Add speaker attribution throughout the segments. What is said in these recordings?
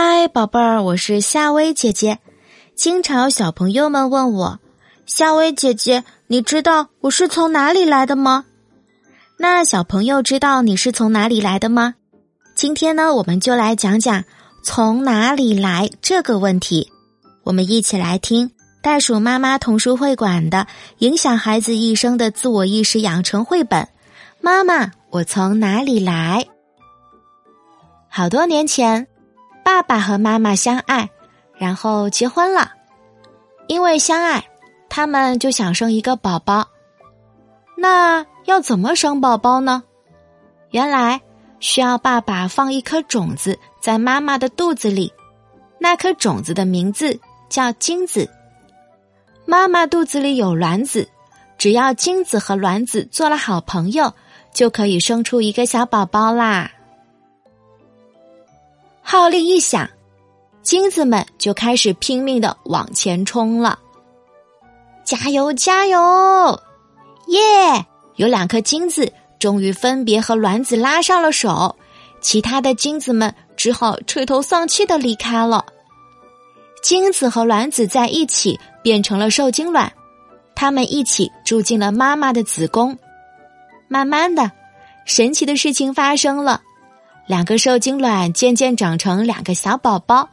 Speaker 1: 嗨，宝贝儿，我是夏薇姐姐。经常有小朋友们问我，夏薇姐姐，你知道我是从哪里来的吗？那小朋友知道你是从哪里来的吗？今天呢，我们就来讲讲从哪里来这个问题。我们一起来听袋鼠妈妈童书会馆的影响孩子一生的自我意识养成绘本《妈妈，我从哪里来》。好多年前。爸爸和妈妈相爱，然后结婚了。因为相爱，他们就想生一个宝宝。那要怎么生宝宝呢？原来需要爸爸放一颗种子在妈妈的肚子里，那颗种子的名字叫精子。妈妈肚子里有卵子，只要精子和卵子做了好朋友，就可以生出一个小宝宝啦。号令一响，精子们就开始拼命的往前冲了。加油，加油！耶！有两颗精子终于分别和卵子拉上了手，其他的精子们只好垂头丧气的离开了。精子和卵子在一起变成了受精卵，它们一起住进了妈妈的子宫。慢慢的，神奇的事情发生了。两个受精卵渐渐长成两个小宝宝，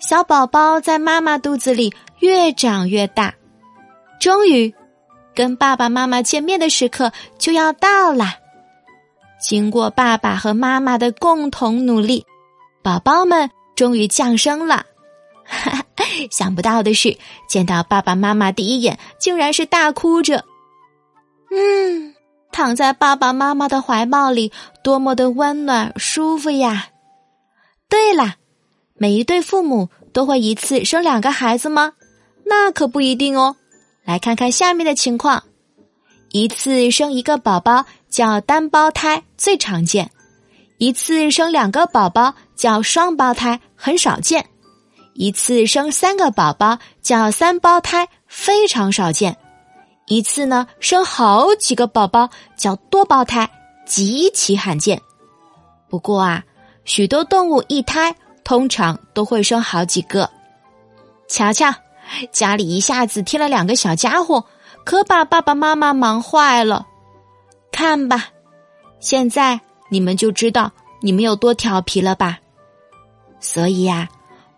Speaker 1: 小宝宝在妈妈肚子里越长越大，终于，跟爸爸妈妈见面的时刻就要到了。经过爸爸和妈妈的共同努力，宝宝们终于降生了。哈，想不到的是，见到爸爸妈妈第一眼，竟然是大哭着。嗯。躺在爸爸妈妈的怀抱里，多么的温暖舒服呀！对了，每一对父母都会一次生两个孩子吗？那可不一定哦。来看看下面的情况：一次生一个宝宝叫单胞胎，最常见；一次生两个宝宝叫双胞胎，很少见；一次生三个宝宝叫三胞胎，非常少见。一次呢，生好几个宝宝叫多胞胎，极其罕见。不过啊，许多动物一胎通常都会生好几个。瞧瞧，家里一下子添了两个小家伙，可把爸爸妈妈忙坏了。看吧，现在你们就知道你们有多调皮了吧？所以呀，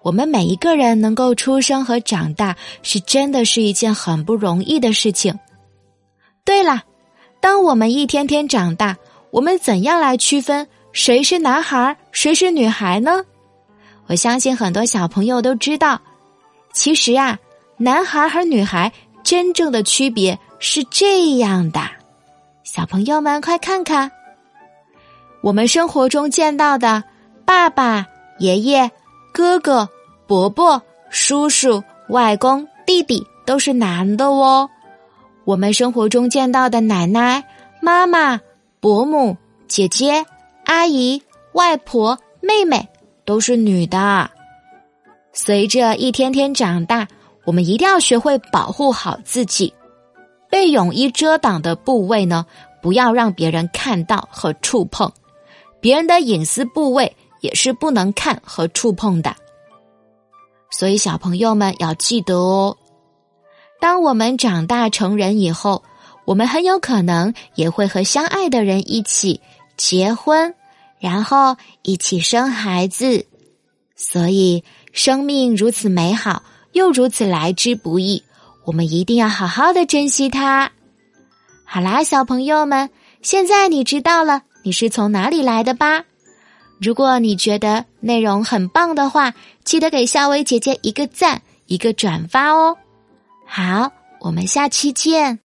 Speaker 1: 我们每一个人能够出生和长大，是真的是一件很不容易的事情。对了，当我们一天天长大，我们怎样来区分谁是男孩，谁是女孩呢？我相信很多小朋友都知道，其实啊，男孩和女孩真正的区别是这样的。小朋友们，快看看，我们生活中见到的爸爸、爷爷、哥哥、伯伯、叔叔、外公、弟弟都是男的哦。我们生活中见到的奶奶、妈妈、伯母、姐姐、阿姨、外婆、妹妹都是女的。随着一天天长大，我们一定要学会保护好自己。被泳衣遮挡的部位呢，不要让别人看到和触碰。别人的隐私部位也是不能看和触碰的。所以，小朋友们要记得哦。当我们长大成人以后，我们很有可能也会和相爱的人一起结婚，然后一起生孩子。所以，生命如此美好，又如此来之不易，我们一定要好好的珍惜它。好啦，小朋友们，现在你知道了你是从哪里来的吧？如果你觉得内容很棒的话，记得给夏薇姐姐一个赞，一个转发哦。好，我们下期见。